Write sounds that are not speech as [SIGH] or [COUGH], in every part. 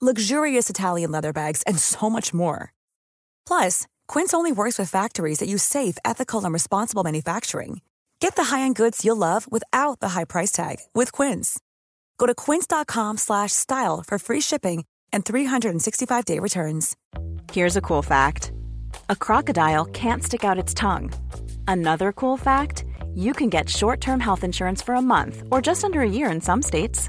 luxurious Italian leather bags, and so much more. Plus, Quince only works with factories that use safe, ethical, and responsible manufacturing. Get the high-end goods you'll love without the high price tag with Quince. Go to quince.com/style for free shipping and 365-day returns. Here's a cool fact. A crocodile can't stick out its tongue. Another cool fact, you can get short-term health insurance for a month or just under a year in some states.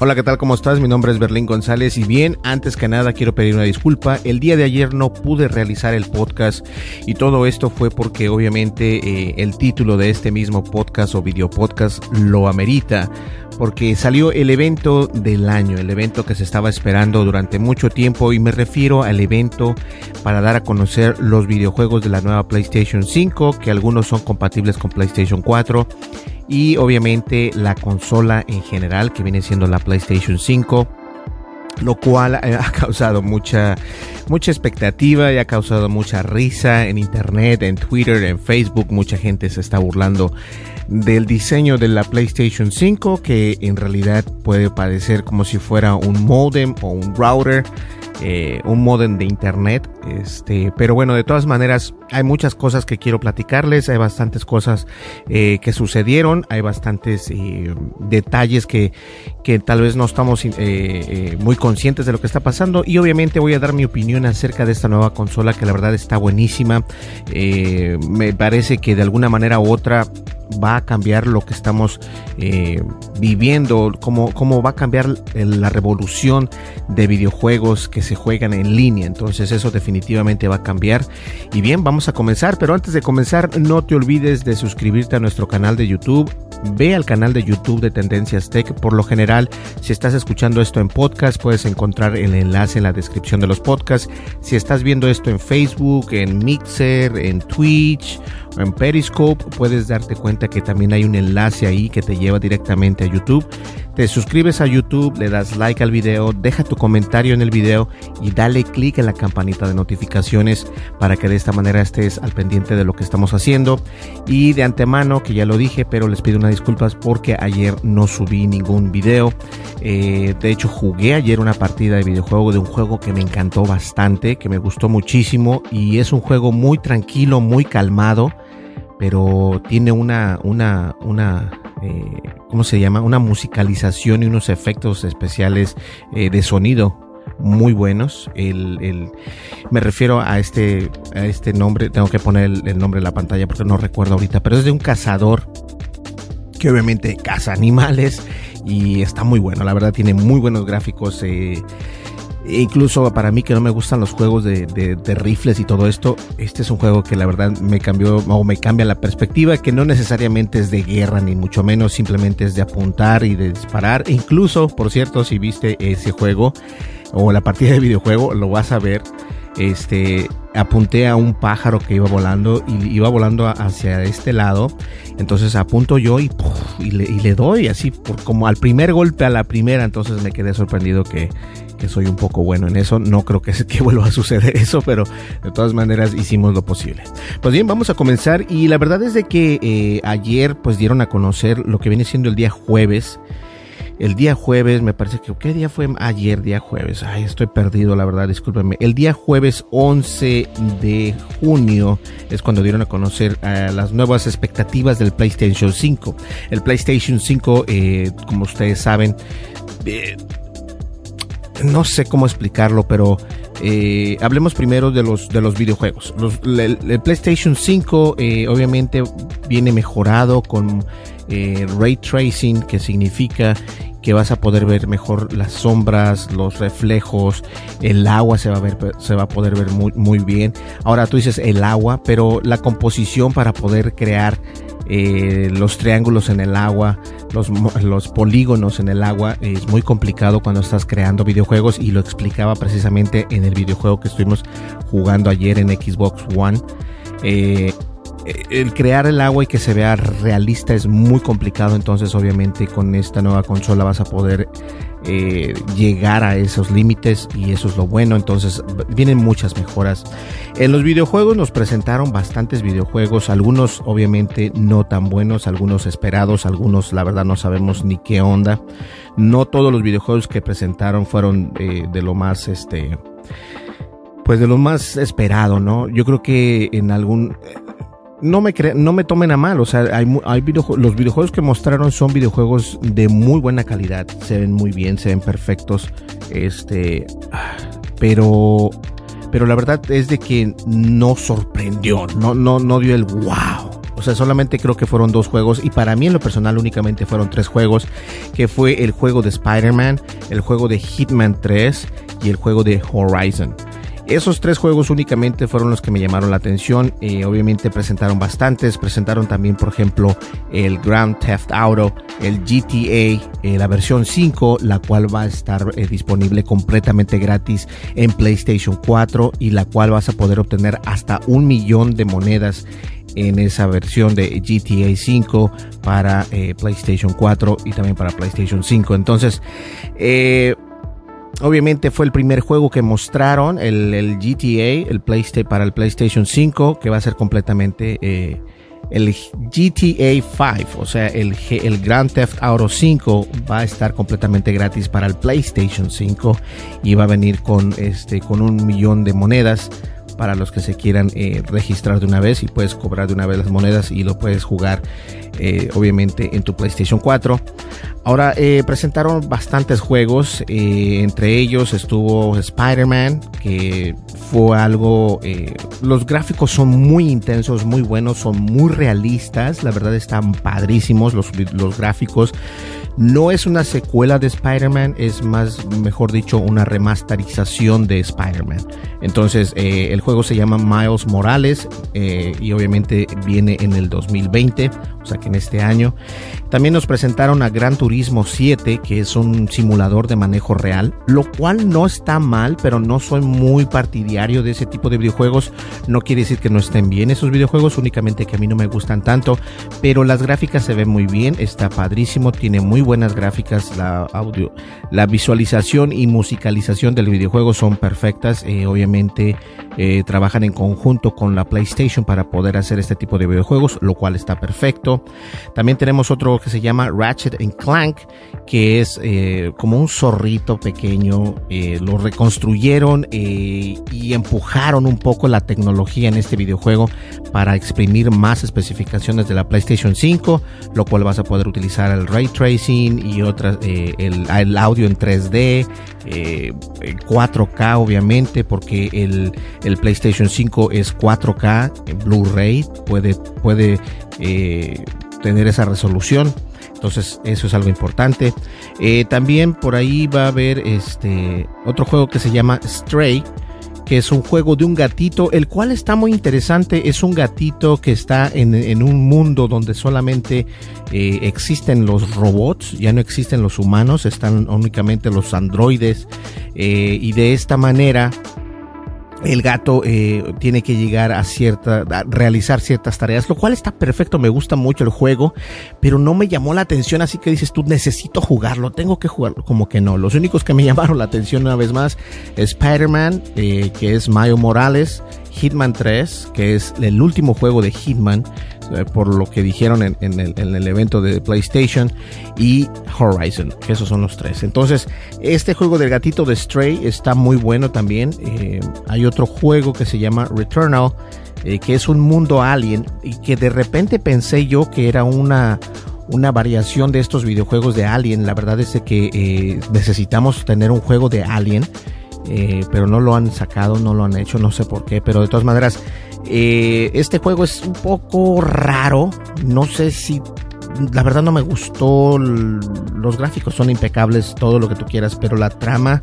Hola, ¿qué tal? ¿Cómo estás? Mi nombre es Berlín González y bien, antes que nada quiero pedir una disculpa. El día de ayer no pude realizar el podcast y todo esto fue porque obviamente eh, el título de este mismo podcast o video podcast lo amerita porque salió el evento del año, el evento que se estaba esperando durante mucho tiempo y me refiero al evento para dar a conocer los videojuegos de la nueva PlayStation 5, que algunos son compatibles con PlayStation 4 y obviamente la consola en general que viene siendo la PlayStation 5 lo cual [LAUGHS] ha causado mucha mucha expectativa y ha causado mucha risa en internet, en Twitter, en Facebook, mucha gente se está burlando del diseño de la PlayStation 5 que en realidad puede parecer como si fuera un modem o un router eh, un modem de internet. Este, pero bueno, de todas maneras, hay muchas cosas que quiero platicarles. Hay bastantes cosas eh, que sucedieron. Hay bastantes eh, detalles que, que tal vez no estamos muy conscientes de lo que está pasando. Y obviamente voy a dar mi opinión acerca de esta nueva consola que la verdad está buenísima. me parece que de alguna manera u otra va a cambiar lo que estamos viviendo, cómo, cómo va a cambiar la revolución de videojuegos que se juegan en línea. Entonces eso definitivamente va a cambiar. Y bien, vamos a comenzar, pero antes de comenzar no te olvides de suscribirte a nuestro canal de YouTube. Ve al canal de YouTube de Tendencias Tech. Por lo general, si estás escuchando esto en podcast, puedes encontrar el enlace en la descripción de los podcasts. Si estás viendo esto en Facebook, en Mixer, en Twitch, en Periscope, puedes darte cuenta que también hay un enlace ahí que te lleva directamente a YouTube. Te suscribes a YouTube, le das like al video, deja tu comentario en el video y dale click en la campanita de notificaciones para que de esta manera estés al pendiente de lo que estamos haciendo. Y de antemano, que ya lo dije, pero les pido unas disculpas porque ayer no subí ningún video. Eh, de hecho, jugué ayer una partida de videojuego de un juego que me encantó bastante, que me gustó muchísimo y es un juego muy tranquilo, muy calmado pero tiene una, una, una, eh, ¿cómo se llama? Una musicalización y unos efectos especiales eh, de sonido muy buenos. El, el, me refiero a este, a este nombre, tengo que poner el, nombre de la pantalla porque no recuerdo ahorita, pero es de un cazador que obviamente caza animales y está muy bueno, la verdad tiene muy buenos gráficos. Eh, e incluso para mí que no me gustan los juegos de, rifles y todo esto, este es un juego que la verdad me cambió o me cambia la perspectiva, que no necesariamente es de guerra ni mucho menos, simplemente es de apuntar y de disparar. E incluso, por cierto, si viste ese juego o la partida de videojuego, lo vas a ver. Este, apunté a un pájaro que iba volando y iba volando hacia este lado. Entonces apunto yo y, le, doy así como al primer golpe a la primera. Entonces me quedé sorprendido que, soy un poco bueno en eso. No creo que, [LAUGHS] que vuelva a suceder eso, pero de todas maneras hicimos lo posible. Pues bien, vamos a comenzar y la verdad es de que eh, ayer pues dieron a conocer lo que viene siendo el día jueves. El día jueves, me parece que, ¿qué día fue? Ayer, día jueves. Ay, estoy perdido, la verdad, discúlpenme. El día jueves 11 de junio es cuando dieron a conocer eh, las nuevas expectativas del PlayStation 5. El PlayStation 5, eh, como ustedes saben, no sé cómo explicarlo, pero Eh, hablemos primero de los, de los videojuegos. el, PlayStation 5 eh, obviamente viene mejorado con eh, ray tracing, que significa que vas a poder ver mejor las sombras, los reflejos, el agua se va a ver, se va a poder ver muy, muy bien. Ahora tú dices el agua, pero la composición para poder crear eh, los triángulos en el agua, los, polígonos en el agua. Es muy complicado cuando estás creando videojuegos y lo explicaba precisamente en el videojuego que estuvimos jugando ayer en Xbox One. Eh, el crear el agua y que se vea realista es muy complicado, entonces obviamente con esta nueva consola vas a poder eh, llegar a esos límites y eso es lo bueno. Entonces vienen muchas mejoras. En los videojuegos nos presentaron bastantes videojuegos, algunos obviamente no tan buenos, algunos esperados, algunos la verdad no sabemos ni qué onda. No todos los videojuegos que presentaron fueron eh, de lo más este pues de lo más esperado, ¿no? Yo creo que en algún no me, no me tomen a mal, o sea, hay los videojuegos que mostraron son videojuegos de muy buena calidad, se ven muy bien, se ven perfectos, este, pero, pero la verdad es de que no sorprendió, no, no, no dio el wow. O sea, solamente creo que fueron dos juegos y para mí en lo personal únicamente fueron tres juegos, que fue el juego de Spider-Man, el juego de Hitman 3 y el juego de Horizon. Esos tres juegos únicamente fueron los que me llamaron la atención. Eh, obviamente presentaron bastantes. Presentaron también, por ejemplo, el Grand Theft Auto, el GTA, eh, la versión 5, la cual va a estar eh, disponible completamente gratis en PlayStation 4 y la cual vas a poder obtener hasta un millón de monedas en esa versión de GTA 5 para PlayStation 4 y también para PlayStation 5. Entonces, Obviamente fue el primer juego que mostraron, el, GTA, el PlayStation, para el PlayStation 5, que va a ser completamente eh, el GTA 5, o sea, el, el Grand Theft Auto 5 va a estar completamente gratis para el PlayStation 5 y va a venir con, este, con un millón de monedas para los que se quieran eh, registrar de una vez y puedes cobrar de una vez las monedas y lo puedes jugar eh, obviamente en tu PlayStation 4. Ahora eh, presentaron bastantes juegos, entre ellos estuvo Spider-Man, que fue algo, los gráficos son muy intensos, muy buenos, son muy realistas, la verdad están padrísimos los, los gráficos. No es una secuela de Spider-Man, es más, mejor dicho, una remasterización de Spider-Man. Entonces, eh, el juego se llama Miles Morales eh, y obviamente viene en el 2020, o sea que en este año. También nos presentaron a Gran Turismo 7, que es un simulador de manejo real, lo cual no está mal, pero no soy muy partidario de ese tipo de videojuegos. No quiere decir que no estén bien esos videojuegos, únicamente que a mí no me gustan tanto, pero las gráficas se ven muy bien, está padrísimo, tiene muy buenas gráficas, la audio, la visualización y musicalización del videojuego son perfectas. Eh, obviamente eh, trabajan en conjunto con la PlayStation para poder hacer este tipo de videojuegos, lo cual está perfecto. También tenemos otro que se llama Ratchet Clank, que es eh, como un zorrito pequeño. lo reconstruyeron y empujaron un poco la tecnología en este videojuego para exprimir más especificaciones de la PlayStation 5, lo cual vas a poder utilizar el ray tracing y otras, eh, el, audio en 3D, 4K eh, obviamente, porque el, el, PlayStation 5 es 4K, Blu-ray, puede, puede eh, tener esa resolución. Entonces eso es algo importante. también por ahí va a haber este otro juego que se llama Stray, que es un juego de un gatito, el cual está muy interesante. Es un gatito que está en, un mundo donde solamente eh, existen los robots, ya no existen los humanos, están únicamente los androides. Eh, y de esta manera el gato eh, tiene que llegar a cierta, realizar ciertas tareas, lo cual está perfecto, me gusta mucho el juego, pero no me llamó la atención, así que dices tú, necesito jugarlo, tengo que jugarlo, como que no. Los únicos que me [LAUGHS] llamaron la atención una vez más, Spider-Man, eh, que es Mayo Morales, Hitman 3, que es el último juego de Hitman, eh, por lo que dijeron en, el, evento de PlayStation, y Horizon, que esos son los tres. Entonces, este juego del gatito de Stray está muy bueno también. Eh, hay otro juego que se llama Returnal, eh, que es un mundo alien, y que de repente pensé yo que era una una variación de estos videojuegos de Alien. La verdad es que necesitamos tener un juego de Alien pero no lo han sacado, no lo han hecho, no sé por qué, pero de todas maneras, eh, este juego es un poco raro, no sé si la verdad no me gustó. Los gráficos son impecables, todo lo que tú quieras, pero la trama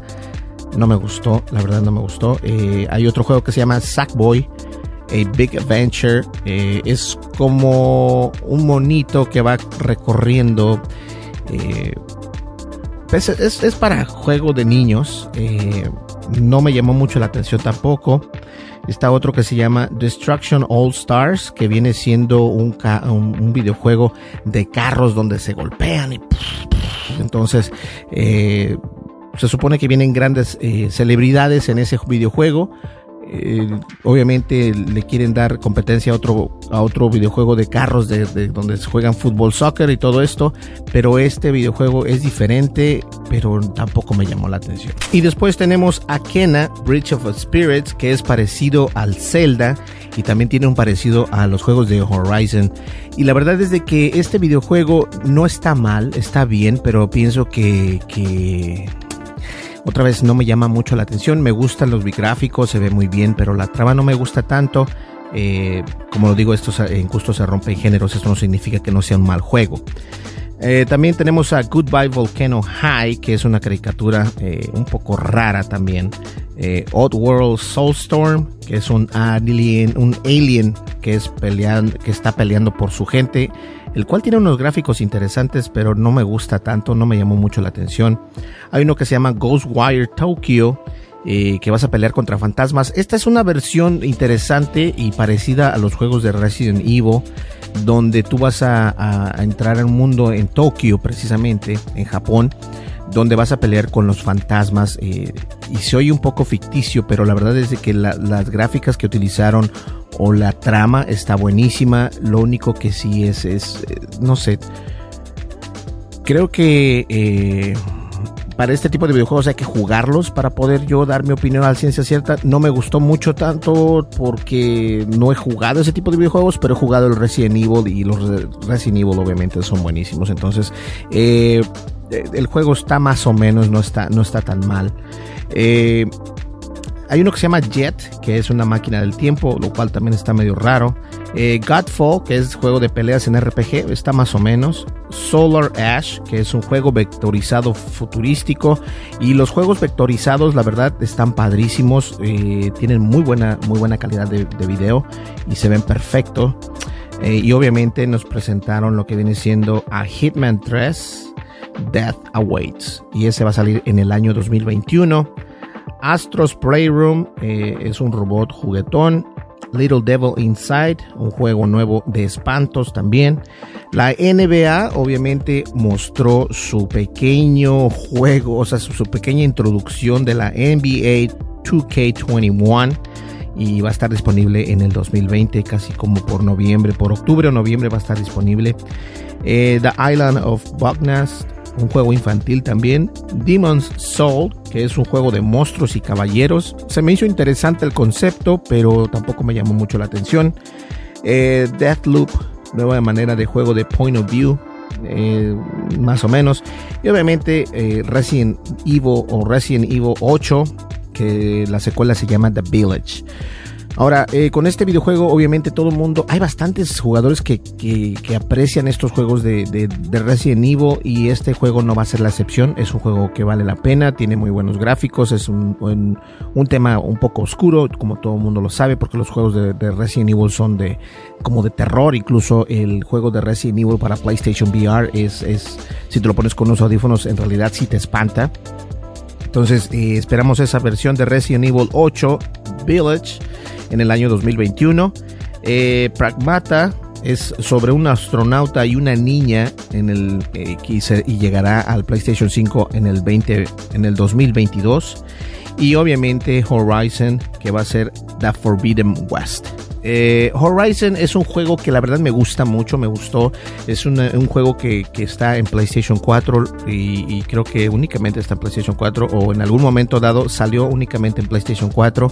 no me gustó. La verdad no me gustó. Eh, hay otro juego que se llama Sackboy. A Big Adventure. Eh, es como un monito que va recorriendo. Es, es, para juego de niños. no me llamó mucho la atención tampoco. Está otro que se llama Destruction All Stars, que viene siendo un, un, videojuego de carros donde se golpean y entonces eh, se supone que vienen grandes eh, celebridades en ese videojuego eh, obviamente le quieren dar competencia a otro, a otro videojuego de carros de, donde se juegan fútbol, soccer y todo esto, pero este videojuego es diferente, pero tampoco me llamó la atención. Y después tenemos Akena, Bridge of Spirits, que es parecido al Zelda y también tiene un parecido a los juegos de Horizon. Y la verdad es de que este videojuego no está mal, está bien, pero pienso que, que otra vez no me llama mucho la atención, me gustan los gráficos, se ve muy bien, pero la trama no me gusta tanto. Eh, como lo digo, esto en gusto se rompen géneros, esto no significa que no sea un mal juego. Eh, también tenemos a Goodbye Volcano High, que es una caricatura eh, un poco rara también. Odd World Soulstorm, que es un alien, un alien que está peleando por su gente el cual tiene unos gráficos interesantes, pero no me gusta tanto, no me llamó mucho la atención. Hay uno que se llama Ghostwire Tokyo, eh, que vas a pelear contra fantasmas. Esta es una versión interesante y parecida a los juegos de Resident Evil, donde tú vas a, entrar en un mundo en Tokio, precisamente, en Japón donde vas a pelear con los fantasmas eh, y se oye un poco ficticio, pero la verdad es que las gráficas que utilizaron o la trama está buenísima, lo único que sí es, es eh, no sé, creo que eh, para este tipo de videojuegos hay que jugarlos para poder yo dar mi opinión a la ciencia cierta. No me gustó mucho tanto porque no he jugado ese tipo de videojuegos, pero he jugado el Resident Evil y los Resident Evil obviamente son buenísimos. Entonces, eh, el juego está más o menos, no está, no está tan mal. Eh, hay uno que se llama Jet, que es una máquina del tiempo, lo cual también está medio raro. Eh, Godfall, que es juego de peleas en RPG, está más o menos. Solar Ash, que es un juego vectorizado futurístico. Y los juegos vectorizados, la verdad, están padrísimos. Eh, tienen muy buena, muy buena calidad de, video y se ven perfecto. y obviamente nos presentaron lo que viene siendo a Hitman 3 Death Awaits. Y ese va a salir en el año 2021. Astro's Playroom eh, es un robot juguetón. Little Devil Inside, un juego nuevo de espantos también. La NBA obviamente mostró su pequeño juego, o sea, su, pequeña introducción de la NBA 2K21 y va a estar disponible en el 2020, casi como por noviembre, por octubre o noviembre va a estar disponible. Eh, The Island of Bugnast un juego infantil también, Demon's Soul, que es un juego de monstruos y caballeros. Se me hizo interesante el concepto, pero tampoco me llamó mucho la atención. Eh, Deathloop, nueva manera de juego de point of view, eh, más o menos. Y obviamente eh, Resident Evil o Resident Evil 8, que la secuela se llama The Village. Ahora, eh, con este videojuego, obviamente todo el mundo, hay bastantes jugadores que, que, aprecian estos juegos de, de, Resident Evil y este juego no va a ser la excepción. Es un juego que vale la pena, tiene muy buenos gráficos, es un, un, tema un poco oscuro, como todo el mundo lo sabe, porque los juegos de, de, Resident Evil son de como de terror. Incluso el juego de Resident Evil para PlayStation VR es, es si te lo pones con unos audífonos, en realidad sí te espanta. Entonces, eh, esperamos esa versión de Resident Evil 8 Village en el año 2021. Eh, Pragmata es sobre un astronauta y una niña en el eh, y llegará al PlayStation 5 en el 20 en el 2022 y obviamente Horizon que va a ser The Forbidden West. Eh, Horizon es un juego que la verdad me gusta mucho, me gustó. Es un juego que, está en PlayStation 4 y, creo que únicamente está en PlayStation 4 o en algún momento dado salió únicamente en PlayStation 4.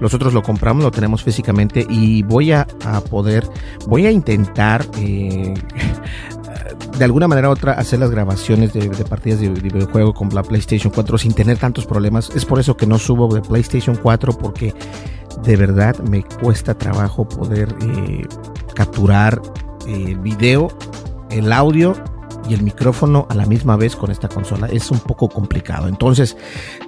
Nosotros lo compramos, lo tenemos físicamente y voy a, poder, voy a intentar... Eh, [LAUGHS] de alguna manera u otra hacer las grabaciones de, partidas de, videojuego con la PlayStation 4 sin tener tantos problemas. Es por eso que no subo de PlayStation 4 porque de verdad me cuesta trabajo poder eh, capturar el video, el audio y el micrófono a la misma vez con esta consola. Es un poco complicado. Entonces,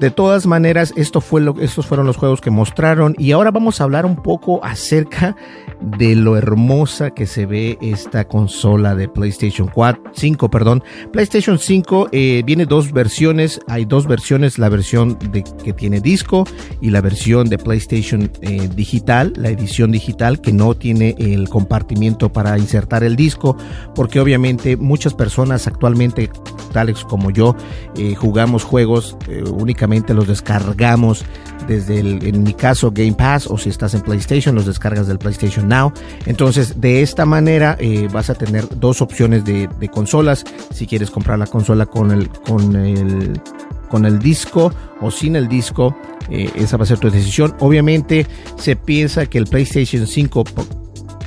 de todas maneras, esto fue lo, estos fueron los juegos que mostraron. Y ahora vamos a hablar un poco acerca de lo hermosa que se ve esta consola de PlayStation 4, 5. Perdón. PlayStation 5 eh, viene dos versiones. Hay dos versiones. La versión de, que tiene disco y la versión de PlayStation eh, digital, la edición digital que no tiene el compartimiento para insertar el disco. Porque obviamente muchas personas actualmente, tales como yo, eh, jugamos juegos, únicamente los descargamos desde el, en mi caso, Game Pass, o si estás en PlayStation, los descargas del PlayStation Now. Entonces, de esta manera eh, vas a tener dos opciones de, consolas. Si quieres comprar la consola con el, con el, con el disco o sin el disco, esa va a ser tu decisión. Obviamente, se piensa que el PlayStation 5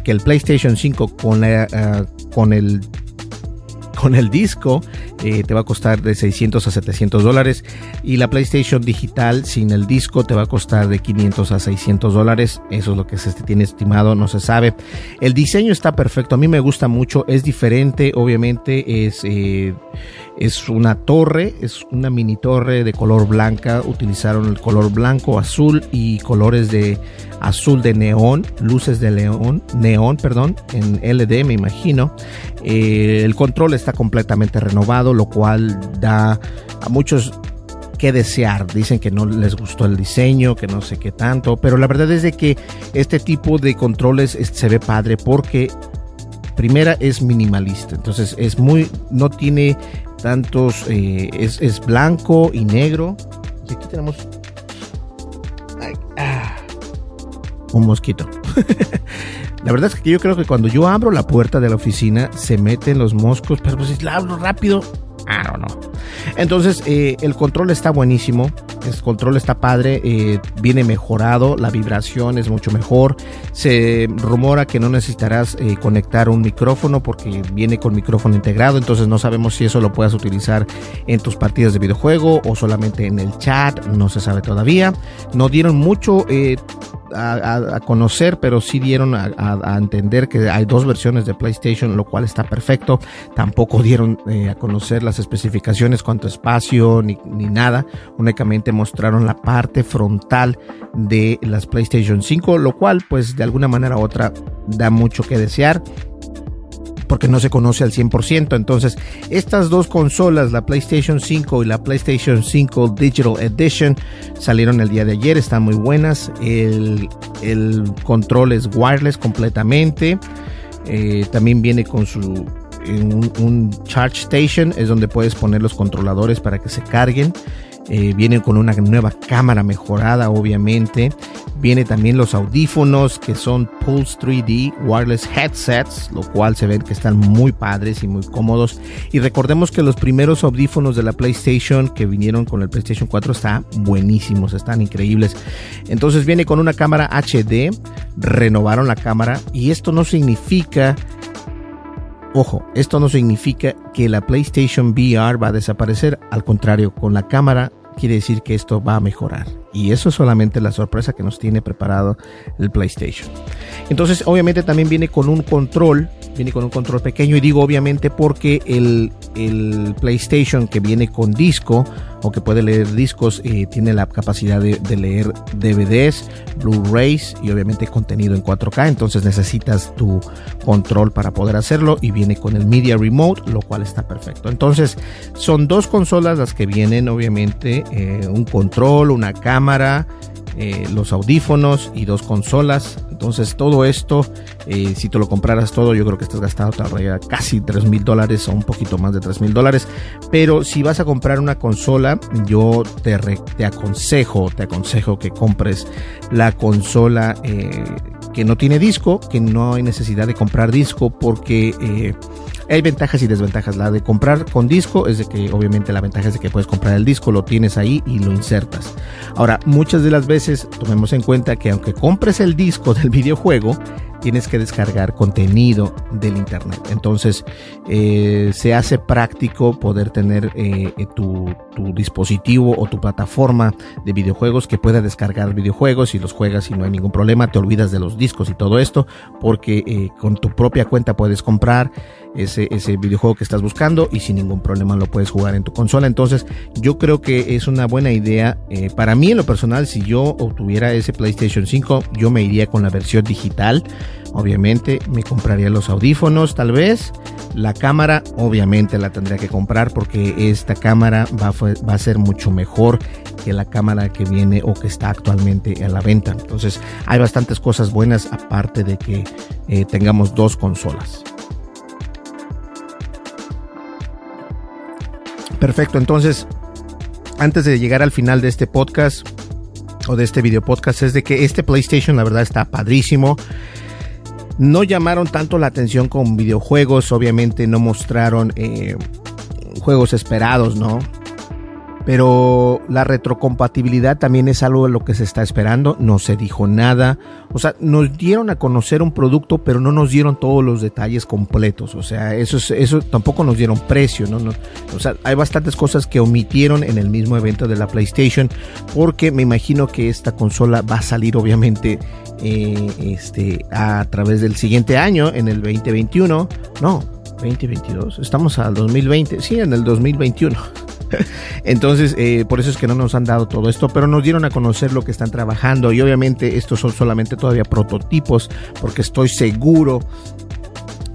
que el PlayStation 5 con, la, con el con el disco eh, te va a costar de 600 a 700 dólares y la PlayStation digital sin el disco te va a costar de 500 a 600 dólares. Eso es lo que se tiene estimado, no se sabe. El diseño está perfecto, a mí me gusta mucho, es diferente, obviamente es... Eh, es una torre, es una mini torre de color blanca. Utilizaron el color blanco, azul y colores de azul de neón, luces de león, neón, perdón, en LD me imagino. Eh, el control está completamente renovado, lo cual da a muchos que desear. Dicen que no les gustó el diseño, que no sé qué tanto, pero la verdad es de que este tipo de controles se ve padre porque primera es minimalista, entonces es muy, no tiene tantos, eh, es, blanco y negro. Y aquí tenemos ah, un mosquito. [LAUGHS] la verdad es que yo creo que cuando yo abro la puerta de la oficina se meten los moscos, pero pues la abro rápido, I don't know. Entonces, eh, el control está buenísimo. El control está padre. Eh, viene mejorado. La vibración es mucho mejor. Se rumora que no necesitarás eh, conectar un micrófono porque viene con micrófono integrado. Entonces, no sabemos si eso lo puedas utilizar en tus partidas de videojuego o solamente en el chat. No se sabe todavía. No dieron mucho a, conocer, pero sí dieron a, entender que hay dos versiones de PlayStation, lo cual está perfecto. Tampoco dieron eh, a conocer las especificaciones, cuánto espacio, ni, ni, nada. Únicamente mostraron la parte frontal de las PlayStation 5, lo cual pues de alguna manera u otra da mucho que desear porque no se conoce al 100%. Entonces, estas dos consolas, la PlayStation 5 y la PlayStation 5 Digital Edition, salieron el día de ayer, están muy buenas. El, control es wireless completamente. Eh, también viene con su un, un, charge station, es donde puedes poner los controladores para que se carguen. Eh, viene con una nueva cámara mejorada, obviamente. Viene también los audífonos que son Pulse 3D Wireless Headsets, lo cual se ven que están muy padres y muy cómodos. Y recordemos que los primeros audífonos de la PlayStation que vinieron con el PlayStation 4 están buenísimos, están increíbles. Entonces viene con una cámara HD, renovaron la cámara y esto no significa Ojo, esto no significa que la PlayStation VR va a desaparecer, al contrario, con la cámara quiere decir que esto va a mejorar. Y eso es solamente la sorpresa que nos tiene preparado el PlayStation. Entonces, obviamente también viene con un control, viene con un control pequeño y digo obviamente porque el, el PlayStation que viene con disco o que puede leer discos eh, tiene la capacidad de, leer DVDs, Blu-rays y obviamente contenido en 4K. Entonces necesitas tu control para poder hacerlo y viene con el Media Remote, lo cual está perfecto. Entonces son dos consolas las que vienen, obviamente, eh, un control, una cámara eh, los audífonos y dos consolas. Entonces todo esto, eh, si te lo compraras todo, yo creo que estás gastado casi 3 mil dólares o un poquito más de 3 mil dólares. Pero si vas a comprar una consola, yo te, te aconsejo, te aconsejo que compres la consola eh, que no tiene disco, que no hay necesidad de comprar disco porque hay ventajas y desventajas. La de comprar con disco es de que obviamente la ventaja es de que puedes comprar el disco, lo tienes ahí y lo insertas. Ahora, muchas de las veces tomemos en cuenta que aunque compres el disco del [LAUGHS] videojuego, tienes que descargar contenido del internet. Entonces eh, se hace práctico poder tener eh, tu, tu, dispositivo o tu plataforma de videojuegos que pueda descargar videojuegos y los juegas y no hay ningún problema. Te olvidas de los discos y todo esto porque eh, con tu propia cuenta puedes comprar ese, ese videojuego que estás buscando y sin ningún problema lo puedes jugar en tu consola. Entonces yo creo que es una buena idea. Eh, para mí en lo personal, si yo obtuviera ese PlayStation 5, yo me iría con la versión digital. Obviamente me compraría los audífonos tal vez. La cámara obviamente la tendría que comprar porque esta cámara va, va a ser mucho mejor que la cámara que viene o que está actualmente en la venta. Entonces hay bastantes cosas buenas aparte de que eh, tengamos dos consolas. Perfecto, entonces, antes de llegar al final de este podcast o de este video podcast, es de que este PlayStation, la verdad, está padrísimo. No llamaron tanto la atención con videojuegos, obviamente no mostraron eh, juegos esperados, ¿no? Pero la retrocompatibilidad también es algo de lo que se está esperando. No se dijo nada. O sea, nos dieron a conocer un producto, pero no nos dieron todos los detalles completos. O sea, eso, eso tampoco nos dieron precio. ¿no? o sea, hay bastantes cosas que omitieron en el mismo evento de la PlayStation. Porque me imagino que esta consola va a salir, obviamente, eh, este, a través del siguiente año, en el 2021. No, 2022. Estamos al 2020. Sí, en el 2021. [LAUGHS] Entonces, eh, por eso es que no nos han dado todo esto, pero nos dieron a conocer lo que están trabajando y obviamente estos son solamente todavía prototipos, porque estoy seguro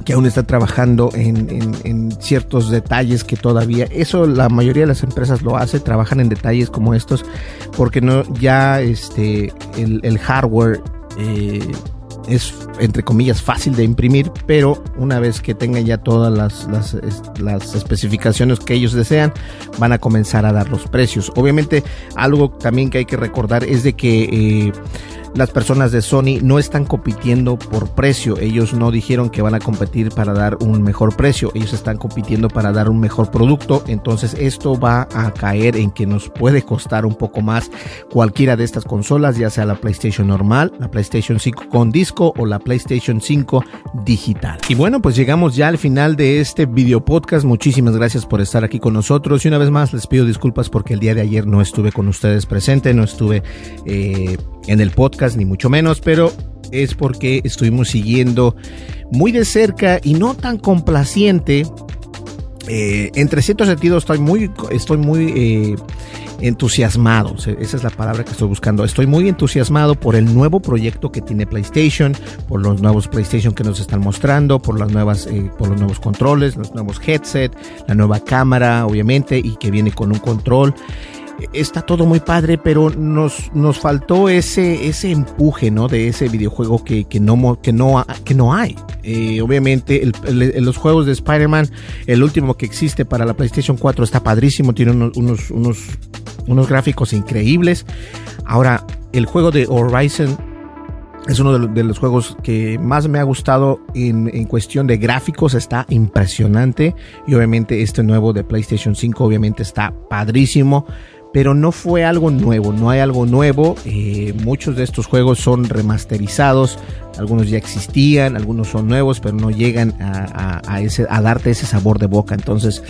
que aún están trabajando en, ciertos detalles que todavía, eso la mayoría de las empresas lo hace, trabajan en detalles como estos, porque no ya este el, hardware eh, es entre comillas fácil de imprimir, pero una vez que tengan ya todas las, las, especificaciones que ellos desean, van a comenzar a dar los precios. Obviamente, algo también que hay que recordar es de que eh, las personas de Sony no están compitiendo por precio. Ellos no dijeron que van a competir para dar un mejor precio. Ellos están compitiendo para dar un mejor producto. Entonces esto va a caer en que nos puede costar un poco más cualquiera de estas consolas, ya sea la PlayStation normal, la PlayStation 5 con disco o la PlayStation 5 digital. Y bueno, pues llegamos ya al final de este video podcast. Muchísimas gracias por estar aquí con nosotros. Y una vez más les pido disculpas porque el día de ayer no estuve con ustedes presente, no estuve... Eh, en el podcast, ni mucho menos, pero es porque estuvimos siguiendo muy de cerca y no tan complaciente. Eh, entre ciertos sentidos estoy muy, estoy muy eh, entusiasmado, esa es la palabra que estoy buscando. Estoy muy entusiasmado por el nuevo proyecto que tiene PlayStation, por los nuevos PlayStation que nos están mostrando, por las nuevas, eh, por los nuevos controles, los nuevos headset, la nueva cámara, obviamente, y que viene con un control está todo muy padre, pero nos, nos faltó ese, ese empuje, ¿no? De ese videojuego que, que, no, que, no, que no hay. Eh, obviamente, los juegos de Spider-Man, el último que existe para la PlayStation 4 está padrísimo, tiene unos, unos, unos, unos gráficos increíbles. Ahora, el juego de Horizon es uno de los, juegos que más me ha gustado en, en, cuestión de gráficos, está impresionante y obviamente este nuevo de PlayStation 5 obviamente está padrísimo pero no fue algo nuevo, no hay algo nuevo. Eh, muchos de estos juegos son remasterizados, algunos ya existían, algunos son nuevos, pero no llegan a, ese, a darte ese sabor de boca. Entonces,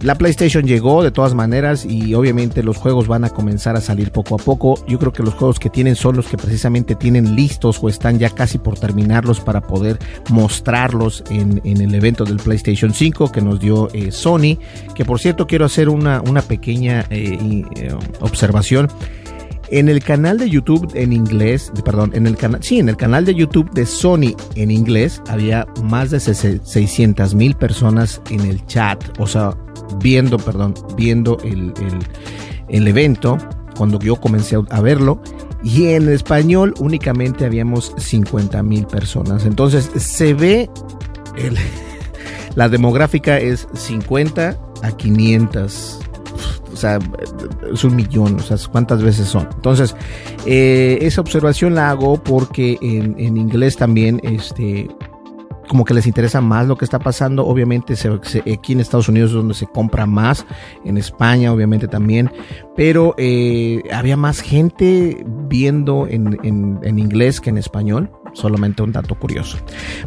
la PlayStation llegó de todas maneras y obviamente los juegos van a comenzar a salir poco a poco. Yo creo que los juegos que tienen son los que precisamente tienen listos o están ya casi por terminarlos para poder mostrarlos en, el evento del PlayStation 5 que nos dio eh, Sony. Que por cierto quiero hacer una, pequeña eh, eh, observación. En el canal de YouTube en inglés, perdón, en el canal, sí, en el canal de YouTube de Sony en inglés había más de 600 mil personas en el chat, o sea, viendo, perdón, viendo el, el, evento cuando yo comencé a verlo y en español únicamente habíamos 50 mil personas. Entonces se ve [LAUGHS] la demográfica es 50 a 500 o sea, es un millón, o sea, ¿cuántas veces son? Entonces, eh, esa observación la hago porque en, inglés también, este, como que les interesa más lo que está pasando. Obviamente aquí en Estados Unidos es donde se compra más, en España obviamente también, pero eh, había más gente viendo en, en, inglés que en español. Solamente un dato curioso.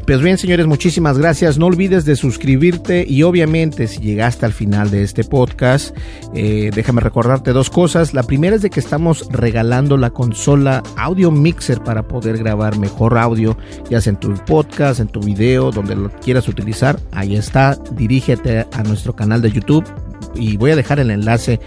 Pues bien, señores, muchísimas gracias. No olvides de suscribirte y obviamente si llegaste al final de este podcast, eh, déjame recordarte dos cosas. La primera es de que estamos regalando la consola Audio Mixer para poder grabar mejor audio, ya sea en tu podcast, en tu video, donde lo quieras utilizar. Ahí está. Dirígete a nuestro canal de YouTube y voy a dejar el enlace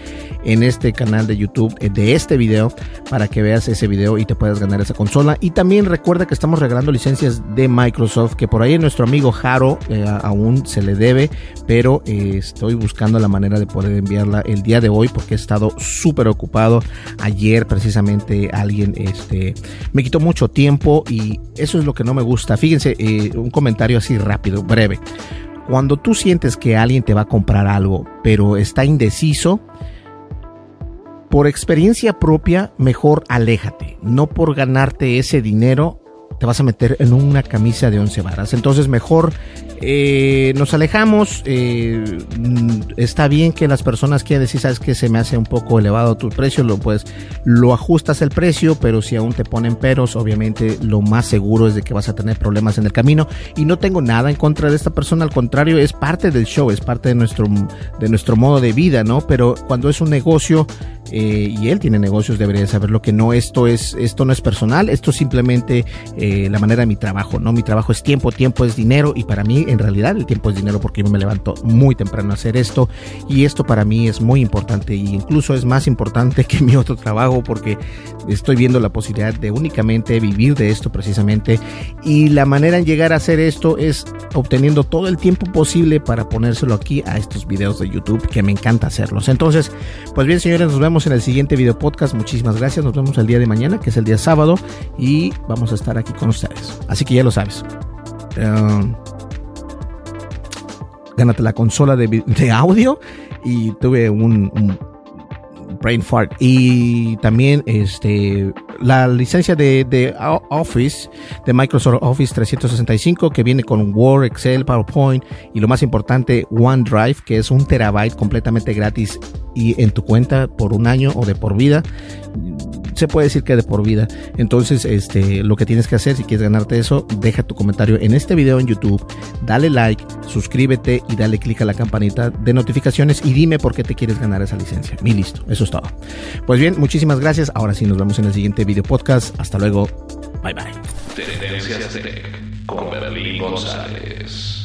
en este canal de YouTube eh, de este video para que veas ese video y te puedas ganar esa consola. Y también recuerda que estamos regalando licencias de Microsoft, que por ahí nuestro amigo Jaro eh, aún se le debe, pero eh, estoy buscando la manera de poder enviarla el día de hoy porque he estado súper ocupado. Ayer precisamente alguien este, me quitó mucho tiempo y eso es lo que no me gusta. Fíjense, un comentario así rápido, breve. Cuando tú sientes que alguien te va a comprar algo, pero está indeciso, por experiencia propia, mejor aléjate. No por ganarte ese dinero, te vas a meter en una camisa de once varas. Entonces mejor eh, nos alejamos. Eh, está bien que las personas quieran decir, sabes que se me hace un poco elevado tu precio, lo pues lo ajustas el precio, pero si aún te ponen peros, obviamente lo más seguro es de que vas a tener problemas en el camino. Y no tengo nada en contra de esta persona, al contrario, es parte del show, es parte de nuestro, de nuestro modo de vida, ¿no? Pero cuando es un negocio, eh, y él tiene negocios, debería saber lo que no, esto es, esto no es personal, esto es simplemente eh, la manera de mi trabajo, ¿no? Mi trabajo es tiempo, tiempo es dinero y para mí en realidad el tiempo es dinero porque yo me levanto muy temprano a hacer esto y esto para mí es muy importante e incluso es más importante que mi otro trabajo porque estoy viendo la posibilidad de únicamente vivir de esto precisamente y la manera en llegar a hacer esto es obteniendo todo el tiempo posible para ponérselo aquí a estos videos de YouTube que me encanta hacerlos. Entonces, pues bien señores, nos vemos en el siguiente video podcast. Muchísimas gracias. Nos vemos el día de mañana, que es el día sábado, y vamos a estar aquí con ustedes. Así que ya lo sabes. Um, gánate la consola de, audio y tuve un, un, brain fart y también este la licencia de, de, Office de Microsoft Office 365 que viene con Word, Excel, PowerPoint y lo más importante OneDrive que es un terabyte completamente gratis y en tu cuenta por un año o de por vida. Se puede decir que de por vida. Entonces, este, lo que tienes que hacer si quieres ganarte eso, deja tu comentario en este video en YouTube, dale like, suscríbete y dale click a la campanita de notificaciones y dime por qué te quieres ganar esa licencia. Y listo, eso es todo. Pues bien, muchísimas gracias. Ahora sí, nos vemos en el siguiente video podcast. Hasta luego. Bye bye. Tendencias con Berlín González.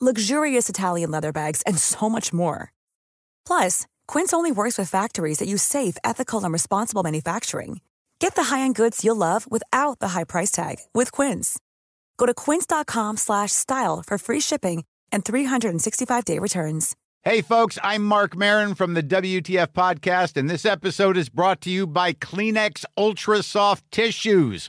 luxurious Italian leather bags, and so much more. Plus, Quince only works with factories that use safe, ethical, and responsible manufacturing. Get the high-end goods you'll love without the high price tag with Quince. Go to quince.com/style for free shipping and 365-day returns. Hey folks, I'm Mark Marin from the WTF podcast and this episode is brought to you by Kleenex Ultra Soft Tissues